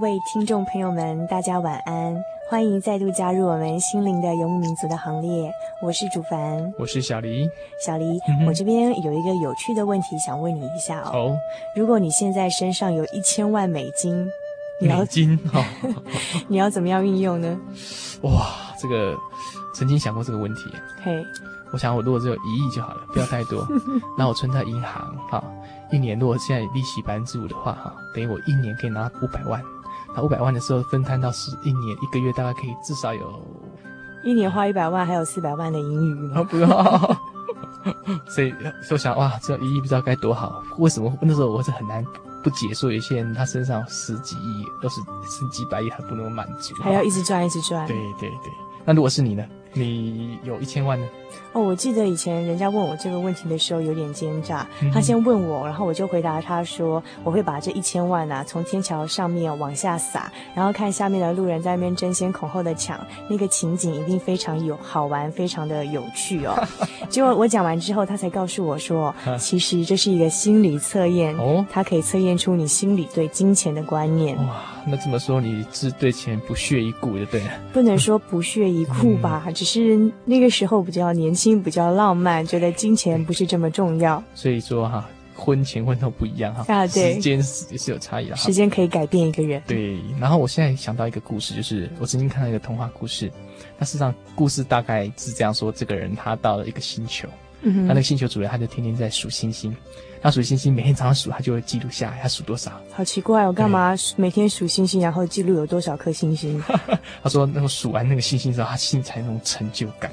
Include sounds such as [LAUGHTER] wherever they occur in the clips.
位听众朋友们，大家晚安！欢迎再度加入我们心灵的游牧民族的行列。我是主凡，我是小黎。小黎，嗯、我这边有一个有趣的问题想问你一下哦。哦，如果你现在身上有一千万美金，美金，好、[LAUGHS] 哦，你要怎么样运用呢？哇，这个曾经想过这个问题。嘿，我想我如果只有一亿就好了，不要太多。[LAUGHS] 那我存在银行，哈。一年如果现在利息百分之五的话，哈，等于我一年可以拿五百万。那五百万的时候分摊到十一年，一个月大概可以至少有，一年花一百万，还有四百万的盈余吗？不用。[LAUGHS] 所以就想哇，这一亿不知道该多好。为什么那时候我是很难不解说？有些人他身上十几亿，都是十几百亿还不能满足，还要一直赚，一直赚。对对对。那如果是你呢？你有一千万呢？哦，我记得以前人家问我这个问题的时候有点奸诈。他先问我，然后我就回答他说：“我会把这一千万啊从天桥上面往下撒，然后看下面的路人在那边争先恐后的抢，那个情景一定非常有好玩，非常的有趣哦。[LAUGHS] ”结果我讲完之后，他才告诉我说：“其实这是一个心理测验哦，它可以测验出你心里对金钱的观念。”哇，那这么说你是对钱不屑一顾，的对。不能说不屑一顾吧，只是那个时候比较年轻，比较浪漫，觉得金钱不是这么重要。所以说哈，婚前婚后不一样哈，啊对，时间也是有差异的。时间可以改变一个人。对，然后我现在想到一个故事，就是我曾经看到一个童话故事。那事实上故事大概是这样说：这个人他到了一个星球，嗯哼，他那个星球主人他就天天在数星星。他数星星，每天早上数，他就会记录下来，他数多少。好奇怪，我干嘛每天数星星，然后记录有多少颗星星？[LAUGHS] 他说，那个数完那个星星之后，他心里才有那种成就感。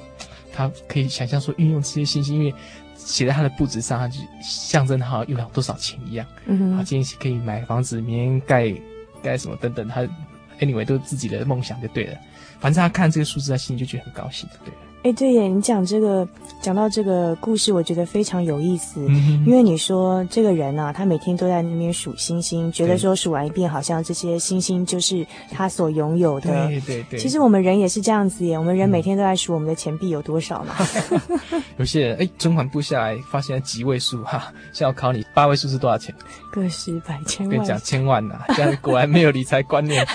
他可以想象说，运用这些信息，因为写在他的布置上，他就象征他用了多少钱一样。嗯哼，他今天可以买房子，明天盖盖什么等等，他 anyway 都是自己的梦想就对了。反正他看这个数字，他心里就觉得很高兴，对了。哎，对耶，你讲这个，讲到这个故事，我觉得非常有意思。嗯、因为你说这个人啊，他每天都在那边数星星，觉得说数完一遍，好像这些星星就是他所拥有的。对对对。其实我们人也是这样子耶，我们人每天都在数我们的钱币有多少嘛。嗯、有些人哎，存款簿下来发现几位数哈，现在要考你八位数是多少钱？[LAUGHS] 个十百千万。跟你讲千万呐、啊，这样果然没有理财观念。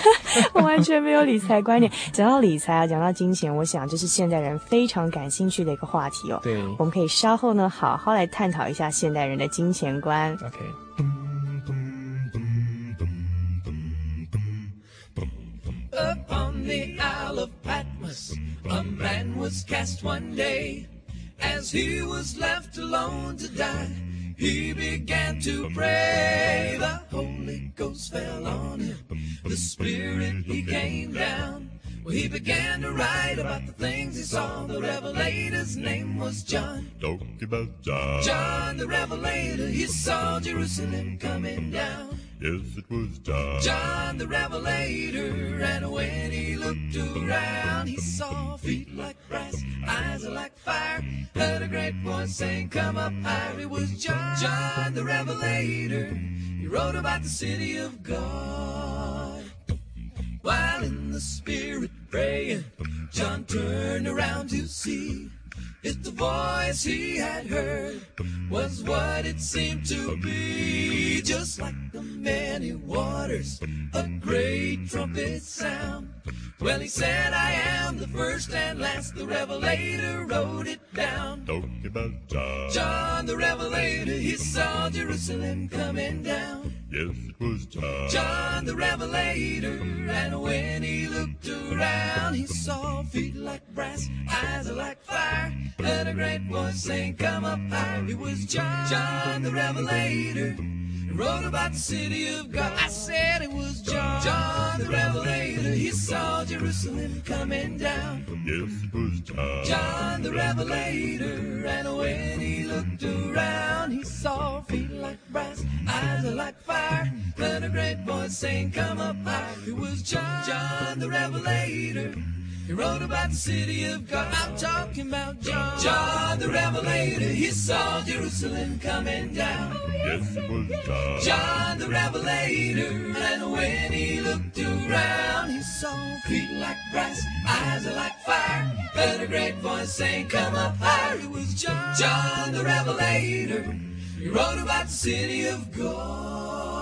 我 [LAUGHS] 完全没有理财观念。讲到理财啊，讲到金钱，我想就是现代人非常感兴趣的一个话题哦。对，我们可以稍后呢好好来探讨一下现代人的金钱观。OK。Well, he began to write about the things he saw. The Revelator's name was John. Talking about John. John the Revelator, he saw Jerusalem coming down. Yes, it was John. John the Revelator, and when he looked around, he saw feet like brass, eyes like fire. Heard a great voice saying, Come up higher. It was John, John the Revelator. He wrote about the city of God. In the spirit praying. John turned around to see if the voice he had heard was what it seemed to be. Just like the many waters, a great trumpet sound. Well, he said, I am the first and last. The Revelator wrote it down. Talking about John. John the Revelator, he saw Jerusalem coming down. Yes, it was John. The Revelator, and when he looked around, he saw feet like brass, eyes like fire, and a great voice saying, Come up high. It was John, John the Revelator. He wrote about the city of God. I said it was John, John the Revelator. He saw Jerusalem coming down. Yes, it was John. John the Revelator, and when he looked around, he saw feet like brass, eyes like fire, and a great voice saying, Come up high. It was John, John the Revelator. He wrote about the city of God. I'm talking about John, John the Revelator. He saw Jerusalem coming down. Yes, it was John. John the Revelator, and when he looked around, he saw feet like brass, eyes like fire, and a great voice saying, Come up higher. It was John, John the Revelator. He wrote about the city of God.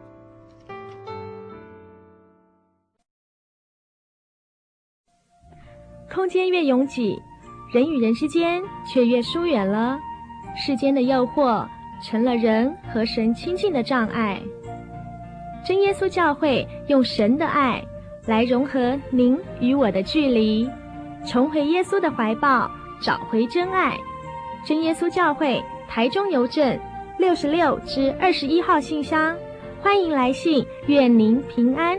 空间越拥挤，人与人之间却越疏远了。世间的诱惑成了人和神亲近的障碍。真耶稣教会用神的爱来融合您与我的距离，重回耶稣的怀抱，找回真爱。真耶稣教会台中邮政六十六至二十一号信箱，欢迎来信，愿您平安。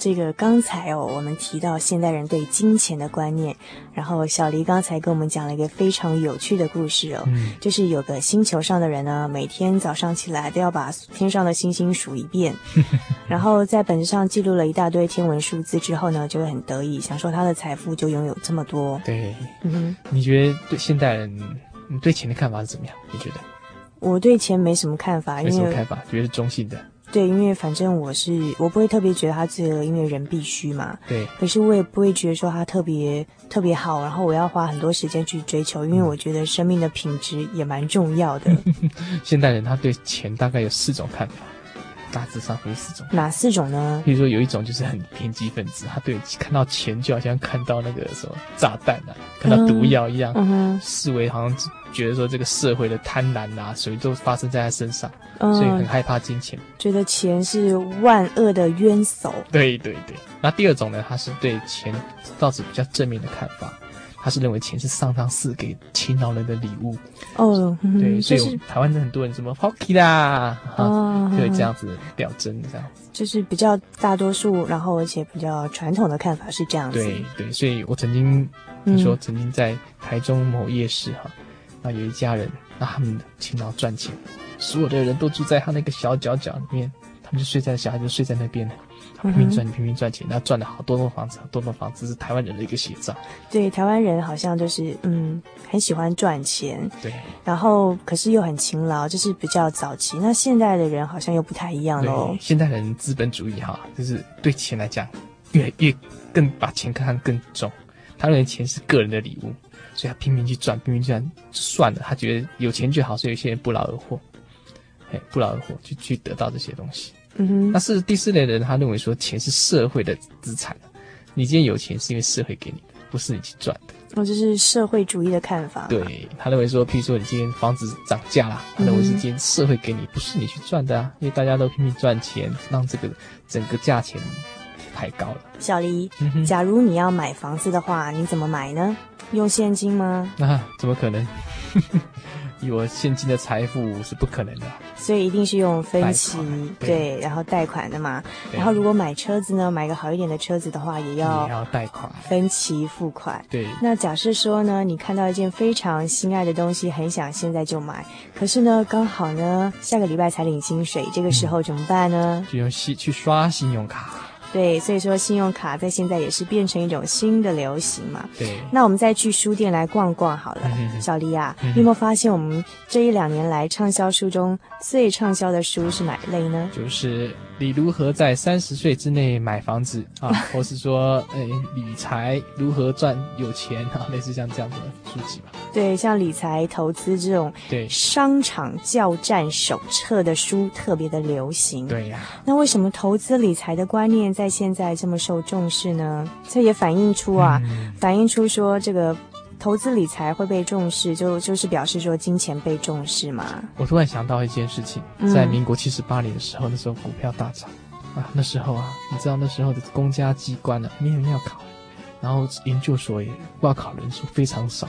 这个刚才哦，我们提到现代人对金钱的观念，然后小黎刚才跟我们讲了一个非常有趣的故事哦，嗯、就是有个星球上的人呢，每天早上起来都要把天上的星星数一遍，[LAUGHS] 然后在本子上记录了一大堆天文数字之后呢，就会很得意，想说他的财富就拥有这么多。对，嗯，你觉得对现代人，你对钱的看法是怎么样？你觉得？我对钱没什么看法，没什么看法，觉得是中性的。对，因为反正我是我不会特别觉得他罪恶，因为人必须嘛。对。可是我也不会觉得说他特别特别好，然后我要花很多时间去追求，因为我觉得生命的品质也蛮重要的。[LAUGHS] 现代人他对钱大概有四种看法，大致上会四种。哪四种呢？比如说有一种就是很偏激分子，他对看到钱就好像看到那个什么炸弹啊，看到毒药一样，嗯，视为好像觉得说这个社会的贪婪啊，所以都发生在他身上。所以很害怕金钱，觉得钱是万恶的冤首。对对对，那第二种呢，他是对钱倒是比较正面的看法，他是认为钱是上苍赐给勤劳人的礼物。哦，对，所以台湾的很多人什么 hockey 啦，哦，对，这样子表征这样子，就是比较大多数，然后而且比较传统的看法是这样子。对对，所以我曾经听说，曾经在台中某夜市哈，那有一家人，那他们勤劳赚钱。所有的人都住在他那个小角角里面，他们就睡在小孩就睡在那边，他拼命赚，拼命赚钱，然后赚了好多栋房子，好多栋房子是台湾人的一个写照。对，台湾人好像就是嗯，很喜欢赚钱，对，然后可是又很勤劳，就是比较早期。那现代的人好像又不太一样喽。现代人资本主义哈，就是对钱来讲，越越更把钱看更重，他认为钱是个人的礼物，所以他拼命去赚，拼命去赚，算了，他觉得有钱就好，所以有些人不劳而获。哎，不劳而获，去去得到这些东西。嗯哼，那是第四类的人，他认为说钱是社会的资产，你今天有钱是因为社会给你的。不是你去赚的。哦，这是社会主义的看法。对，他认为说，譬如说你今天房子涨价了，他认为是今天社会给你，不是你去赚的啊，因为大家都拼命赚钱，让这个整个价钱抬高了。小黎，假如你要买房子的话，你怎么买呢？用现金吗？啊，怎么可能？以我现金的财富是不可能的，所以一定是用分期，对，对，然后贷款的嘛。然后如果买车子呢，买个好一点的车子的话，也要也要贷款，分期付款。对。那假设说呢，你看到一件非常心爱的东西，很想现在就买，可是呢，刚好呢，下个礼拜才领薪水，这个时候怎么办呢？就用信去刷信用卡。对，所以说信用卡在现在也是变成一种新的流行嘛。对，那我们再去书店来逛逛好了。嗯、小丽啊，嗯、你有没有发现我们这一两年来畅销书中最畅销的书是哪一类呢？就是。你如何在三十岁之内买房子啊？或是说，诶、欸，理财如何赚有钱啊？类似像这样的书籍吧。对，像理财投资这种，对商场教战手册的书特别的流行。对呀、啊。那为什么投资理财的观念在现在这么受重视呢？这也反映出啊，嗯、反映出说这个。投资理财会被重视，就就是表示说金钱被重视嘛。我突然想到一件事情，在民国七十八年的时候，嗯、那时候股票大涨啊，那时候啊，你知道那时候的公家机关呢、啊，没有人要考，然后研究所也挂考人数非常少。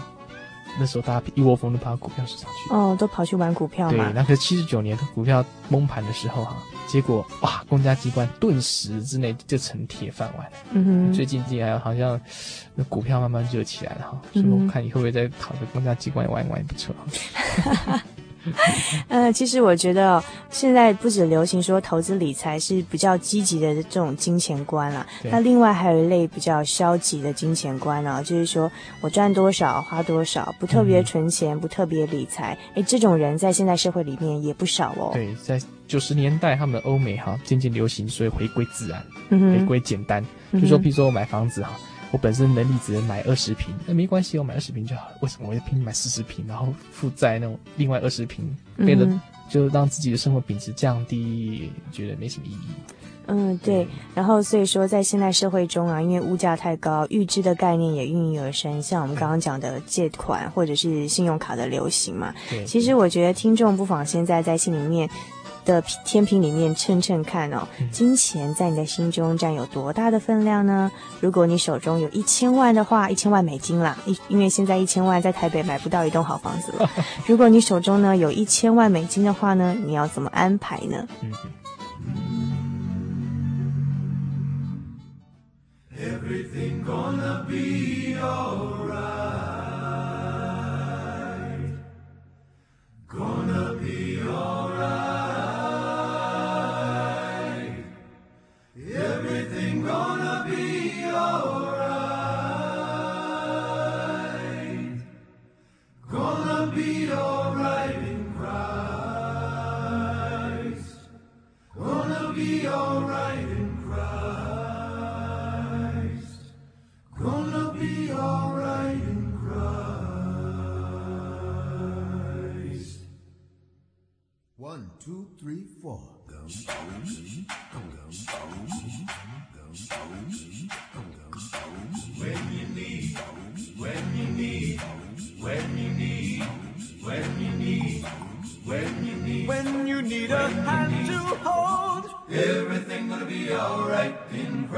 那时候大家一窝蜂的跑到股票市场去，哦，都跑去玩股票嘛。对，那个七十九年的股票崩盘的时候哈、啊，结果哇，公家机关顿时之内就成铁饭碗。嗯哼，最近几年好像那股票慢慢热起来了哈，所以我看你会不会再考个公家机关玩一玩也不错。[LAUGHS] 呃，其实我觉得现在不止流行说投资理财是比较积极的这种金钱观了，那另外还有一类比较消极的金钱观呢，就是说我赚多少花多少，不特别存钱，嗯、不特别理财，哎，这种人在现在社会里面也不少哦。对，在九十年代，他们欧美哈渐渐流行，所以回归自然，嗯、回归简单，就说比如说我买房子哈。我本身能力只能买二十平，那没关系，我买二十平就好了。为什么我要拼命买四十平，然后负债那种另外二十平，为了就让自己的生活品质降低，觉得没什么意义。嗯，对。然后所以说，在现代社会中啊，因为物价太高，预支的概念也应运而生。像我们刚刚讲的借款或者是信用卡的流行嘛。对。其实我觉得听众不妨现在在心里面。的天平里面称称看哦金钱在你的心中占有多大的分量呢？如果你手中有一千万的话一千万美金啦因因为现在一千万在台北买不到一栋好房子了。[LAUGHS] 如果你手中呢有一千万美金的话呢你要怎么安排呢？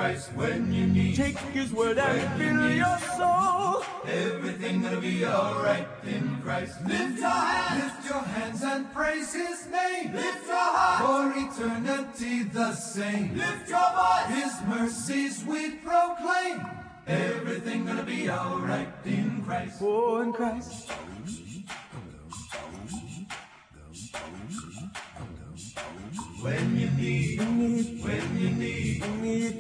Christ when you need. Take His word and fill you your soul. Everything gonna be alright in Christ. Lift your hands, lift your hands and praise His name. Lift your heart for eternity the same. Lift your voice, His mercies we proclaim. Everything gonna be alright in Christ. Oh, in Christ. When you need, when you need,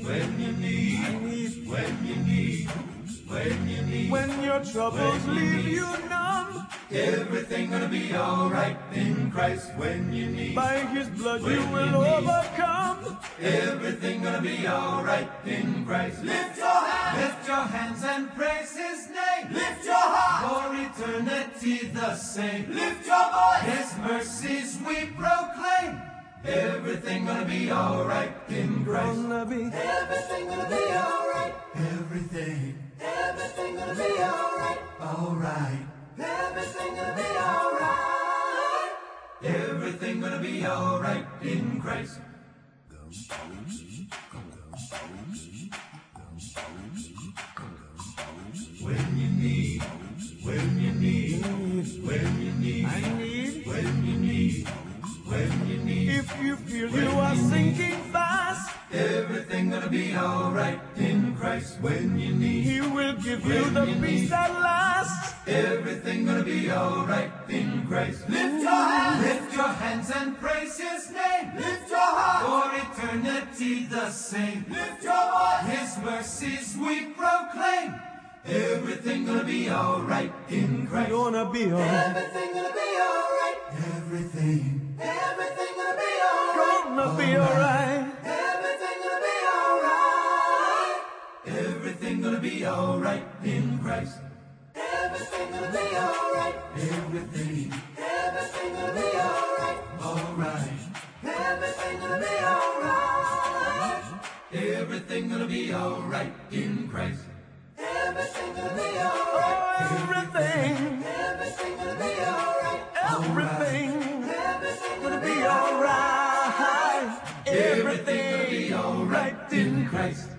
when you need, when you need. When, you need when your troubles when you leave you numb, everything gonna be alright in Christ. When you need, by His blood you will you overcome. Everything gonna be alright in Christ. Lift your hands, lift your hands and praise His name. Lift your heart for eternity the same. Lift your voice, His mercies we proclaim. Everything gonna be alright in Christ. Gonna be. Everything gonna be alright. Everything. Everything gonna be alright, alright. Everything gonna be alright. Everything gonna be alright in Christ. When you need, when you need, when you need when you need. If you feel you are sinking fast, everything gonna be alright in Christ. When you need, He will give you the peace that lasts. Everything gonna be alright in Christ. Lift your hands, lift your hands and praise His name. Lift your heart for eternity the same. Lift your voice, His mercies we proclaim. Everything gonna be alright in Christ. Gonna be alright. Everything gonna be alright. Everything. Everything gonna be alright. Gonna be alright. Everything gonna be alright. Everything gonna be alright in Christ. Everything gonna be alright. Everything. Everything gonna be alright. Alright. Everything gonna be alright. Everything gonna be alright in Christ. Everything gonna be alright. Everything. Everything gonna be alright. Everything. Everything gonna be alright. Everything gonna be alright in Christ.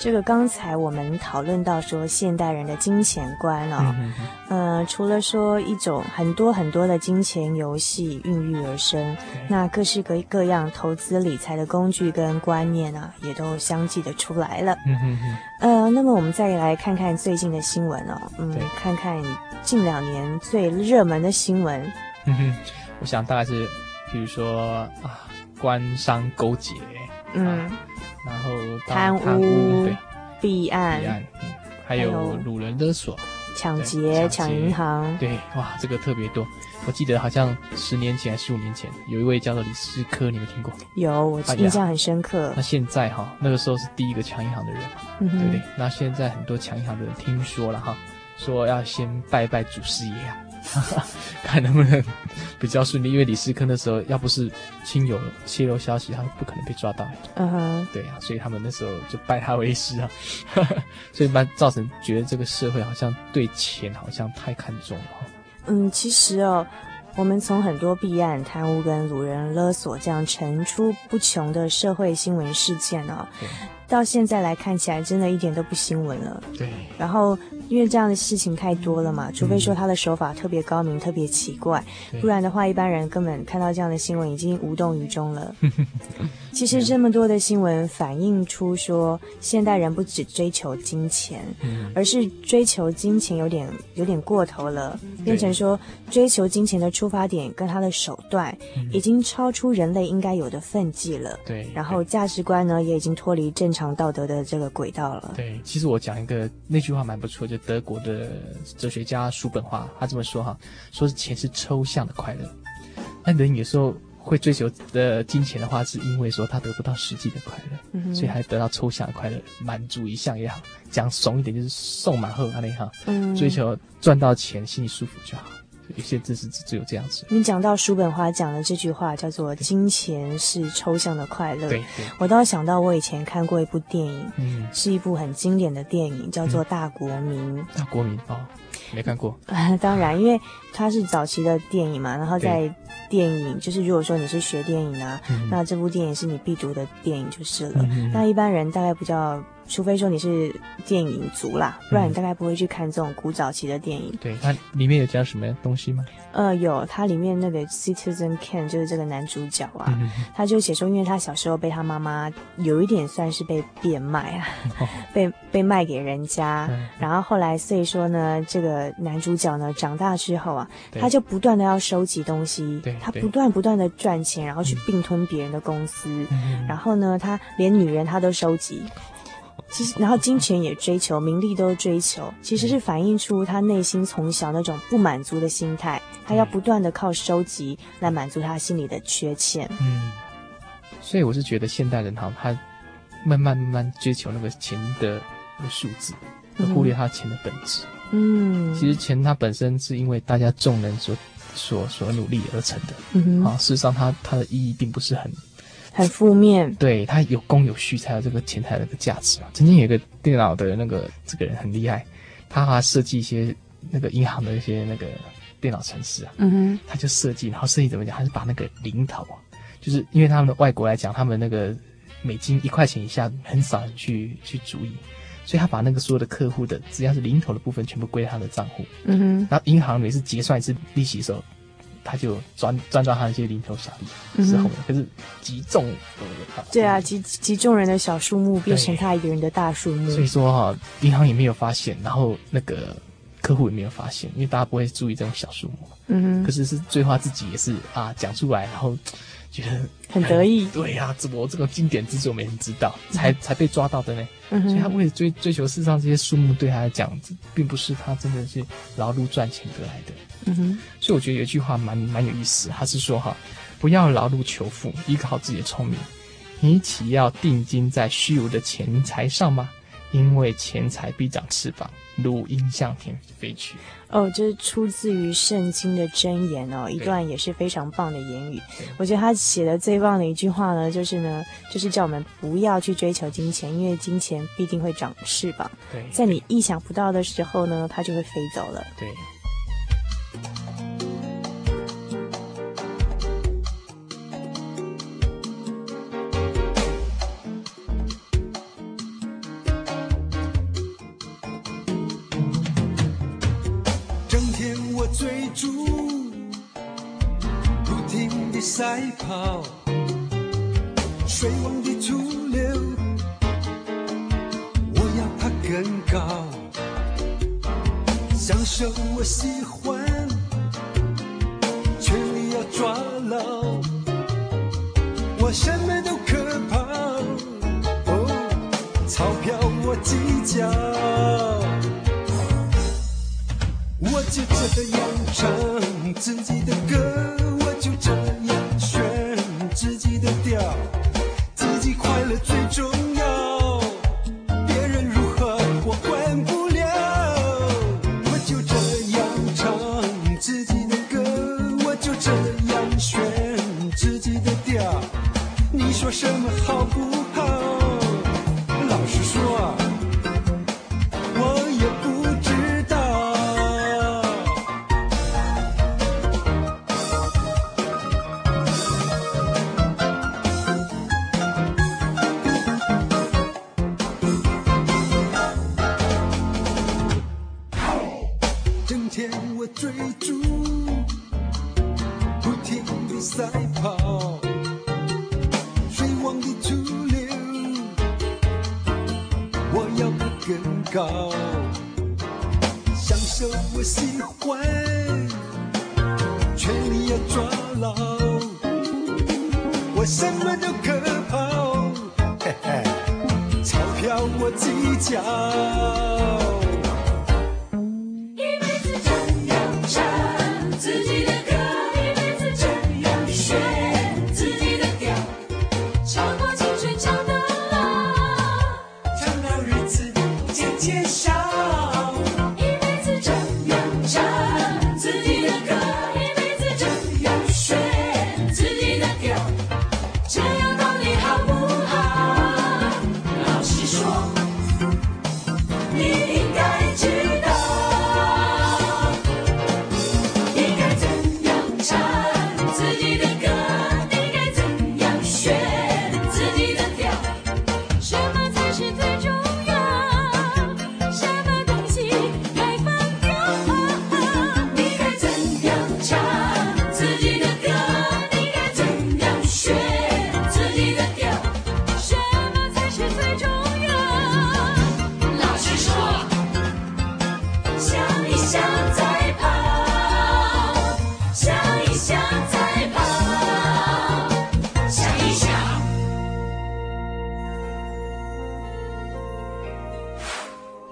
这个刚才我们讨论到说现代人的金钱观哦，嗯，呃，除了说一种很多很多的金钱游戏孕育而生，那各式各各样投资理财的工具跟观念啊，也都相继的出来了。嗯哼哼。呃，那么我们再来看看最近的新闻哦，嗯，看看近两年最热门的新闻。嗯哼，我想大概是，比如说啊，官商勾结，嗯。啊然后贪污、弊案，案，还有掳人勒索、抢劫、抢银行，对，哇，这个特别多。我记得好像十年前还是十五年前，有一位叫做李思科，你有听过？有，我印象很深刻。哎、那现在哈，那个时候是第一个抢银行的人对不对？那现在很多抢银行的人听说了哈，说要先拜拜祖师爷啊。[LAUGHS] 看能不能比较顺利，因为李师科那时候要不是亲友泄露消息，他不可能被抓到。嗯哼，对啊，所以他们那时候就拜他为师啊，[LAUGHS] 所以蛮造成觉得这个社会好像对钱好像太看重了。嗯，其实哦，我们从很多弊案、贪污跟掳人勒索这样层出不穷的社会新闻事件哦，到现在来看起来，真的一点都不新闻了。对，然后。因为这样的事情太多了嘛，除非说他的手法特别高明、嗯、特别奇怪，不然的话，一般人根本看到这样的新闻已经无动于衷了。[LAUGHS] 其实这么多的新闻反映出说，现代人不只追求金钱，嗯、而是追求金钱有点有点过头了，变成说追求金钱的出发点跟他的手段已经超出人类应该有的分际了。对，然后价值观呢也已经脱离正常道德的这个轨道了。对，其实我讲一个那句话蛮不错，就德国的哲学家叔本华他这么说哈，说是钱是抽象的快乐，那人有时候。会追求的金钱的话，是因为说他得不到实际的快乐，嗯、所以还得到抽象的快乐，满足一项也好，讲怂一点就是送马后啊那哈，嗯，追求赚到钱心里舒服就好，有些字是只有这样子。你讲到叔本华讲的这句话叫做“金钱是抽象的快乐”，对，我倒想到我以前看过一部电影，嗯，是一部很经典的电影，叫做《大国民》。嗯、大国民哦，没看过。[LAUGHS] 当然，因为它是早期的电影嘛，然后在。电影就是，如果说你是学电影啊，嗯、那这部电影是你必读的电影就是了。嗯、那一般人大概不叫。除非说你是电影族啦，不然你大概不会去看这种古早期的电影。对，它里面有讲什么东西吗？呃，有，它里面那个 Citizen Kane 就是这个男主角啊，嗯、他就写说，因为他小时候被他妈妈有一点算是被变卖啊，哦、[LAUGHS] 被被卖给人家，嗯、然后后来所以说呢，这个男主角呢长大之后啊，他就不断的要收集东西，他不断不断的赚钱，然后去并吞别人的公司，嗯、然后呢，他连女人他都收集。其实，然后金钱也追求，名利都追求，其实是反映出他内心从小那种不满足的心态，他要不断的靠收集来满足他心里的缺欠。嗯，所以我是觉得现代人哈，他慢慢慢慢追求那个钱的那个数字，而忽略他钱的本质。嗯，其实钱它本身是因为大家众人所所所努力而成的。嗯哼，啊，事实上它它的意义并不是很。很负面，对，他有供有需才有这个钱财的这个价值嘛。曾经有一个电脑的那个这个人很厉害，他还设计一些那个银行的一些那个电脑程式啊，嗯哼，他就设计，然后设计怎么讲？他是把那个零头啊，就是因为他们的外国来讲，他们那个美金一块钱以下很少人去去注意，所以他把那个所有的客户的只要是零头的部分全部归他的账户，嗯哼，然后银行每次结算一次利息的时候。他就赚赚到他那些零头小利是后，面、可是集众对啊，集集众人的小数目变成他一个人的大数目。所以说哈，银行也没有发现，然后那个客户也没有发现，因为大家不会注意这种小数目。嗯哼。可是是最后他自己也是啊讲出来，然后觉得很得意。[LAUGHS] 对呀、啊，怎么这个经典之作没人知道，才、嗯、才被抓到的呢？嗯。所以他为了追追求世上这些树木，对他来讲，并不是他真的是劳碌赚钱得来的。嗯哼，所以我觉得有一句话蛮蛮有意思，他是说哈，不要劳碌求富，依靠自己的聪明，你岂要定睛在虚无的钱财上吗？因为钱财必长翅膀，如鹰向天飞去。哦，这是出自于圣经的箴言哦，一段也是非常棒的言语。我觉得他写的最棒的一句话呢，就是呢，就是叫我们不要去追求金钱，因为金钱必定会长翅膀，对，在你意想不到的时候呢，它就会飞走了。对。高，享受我喜欢，权力要抓牢，我什么都可抛，哦，钞票我计较，我就这样唱自己的歌。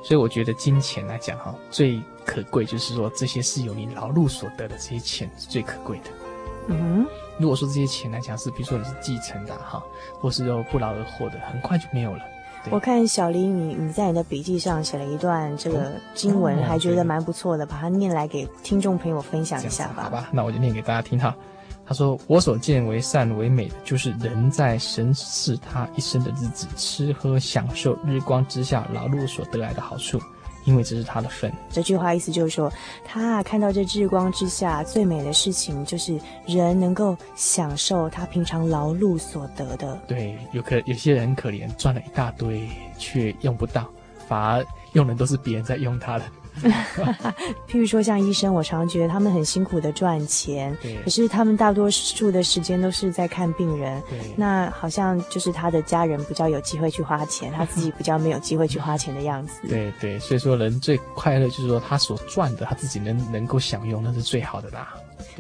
所以我觉得金钱来讲哈，最可贵就是说，这些是由你劳碌所得的这些钱是最可贵的。嗯哼，如果说这些钱来讲是，比如说你是继承的哈，或是说不劳而获的，很快就没有了。我看小林，你你在你的笔记上写了一段这个经文，还觉得蛮不错的，把它念来给听众朋友分享一下吧。好吧，那我就念给大家听哈。他说：“我所见为善为美的，就是人在神视他一生的日子，吃喝享受日光之下劳碌所得来的好处，因为这是他的份。这句话意思就是说，他看到这日光之下最美的事情，就是人能够享受他平常劳碌所得的。对，有可有些人很可怜，赚了一大堆却用不到，反而用的都是别人在用他的。[LAUGHS] 譬如说，像医生，我常常觉得他们很辛苦的赚钱，可是他们大多数的时间都是在看病人。那好像就是他的家人比较有机会去花钱，[LAUGHS] 他自己比较没有机会去花钱的样子。对对，所以说人最快乐就是说他所赚的，他自己能能够享用，那是最好的啦。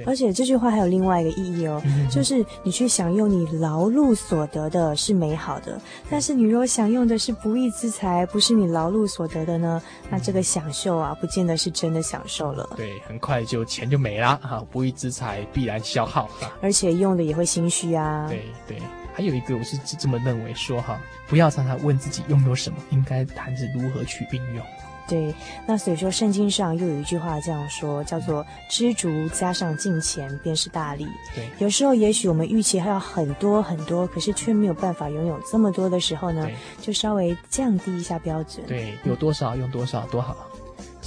而且这句话还有另外一个意义哦，嗯、就是你去享用你劳碌所得的是美好的，但是你如果享用的是不义之财，不是你劳碌所得的呢，那这个享受啊，不见得是真的享受了。对，很快就钱就没了哈，不义之财必然消耗，而且用的也会心虚啊。对对，还有一个我是这么认为说哈，不要常常问自己拥有什么，应该谈是如何去运用。对，那所以说圣经上又有一句话这样说，叫做“知足加上敬虔，便是大利”。对，有时候也许我们预期还要很多很多，可是却没有办法拥有这么多的时候呢，就稍微降低一下标准。对，有多少用多少多好。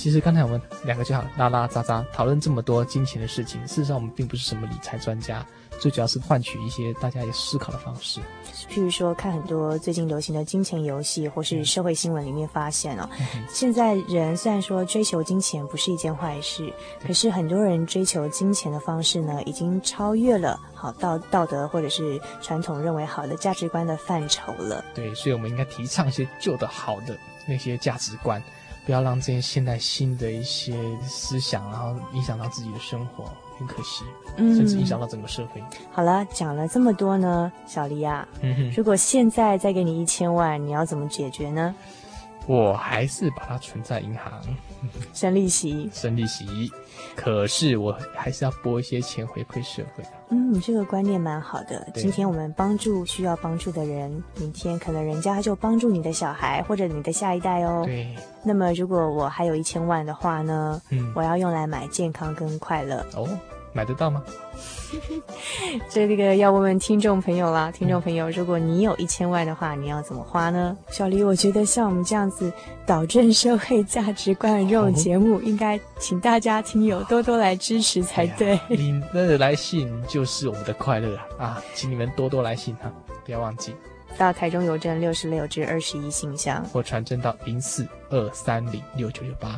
其实刚才我们两个就好拉拉杂杂讨论这么多金钱的事情，事实上我们并不是什么理财专家。最主要是换取一些大家也思考的方式，譬如说看很多最近流行的金钱游戏，或是社会新闻里面发现哦，嗯、现在人虽然说追求金钱不是一件坏事，可是很多人追求金钱的方式呢，已经超越了好道道德或者是传统认为好的价值观的范畴了。对，所以我们应该提倡一些旧的好的那些价值观，不要让这些现代新的一些思想，然后影响到自己的生活。很可惜，甚至影响到整个社会。嗯、好了，讲了这么多呢，小黎啊，嗯，如果现在再给你一千万，你要怎么解决呢？我还是把它存在银行，[LAUGHS] 生利息，生利息。可是我还是要拨一些钱回馈社会。嗯，这个观念蛮好的。今天我们帮助需要帮助的人，明天可能人家就帮助你的小孩或者你的下一代哦。对。那么如果我还有一千万的话呢？嗯，我要用来买健康跟快乐。哦。买得到吗？[LAUGHS] 这个要问问听众朋友啦。听众朋友，如果你有一千万的话，你要怎么花呢？小黎，我觉得像我们这样子导正社会价值观的这种节目，哦、应该请大家听友多多来支持才对。哎、你的来信就是我们的快乐啊！啊，请你们多多来信哈，不要忘记到台中邮政六十六至二十一信箱，或传真到零四二三零六九六八。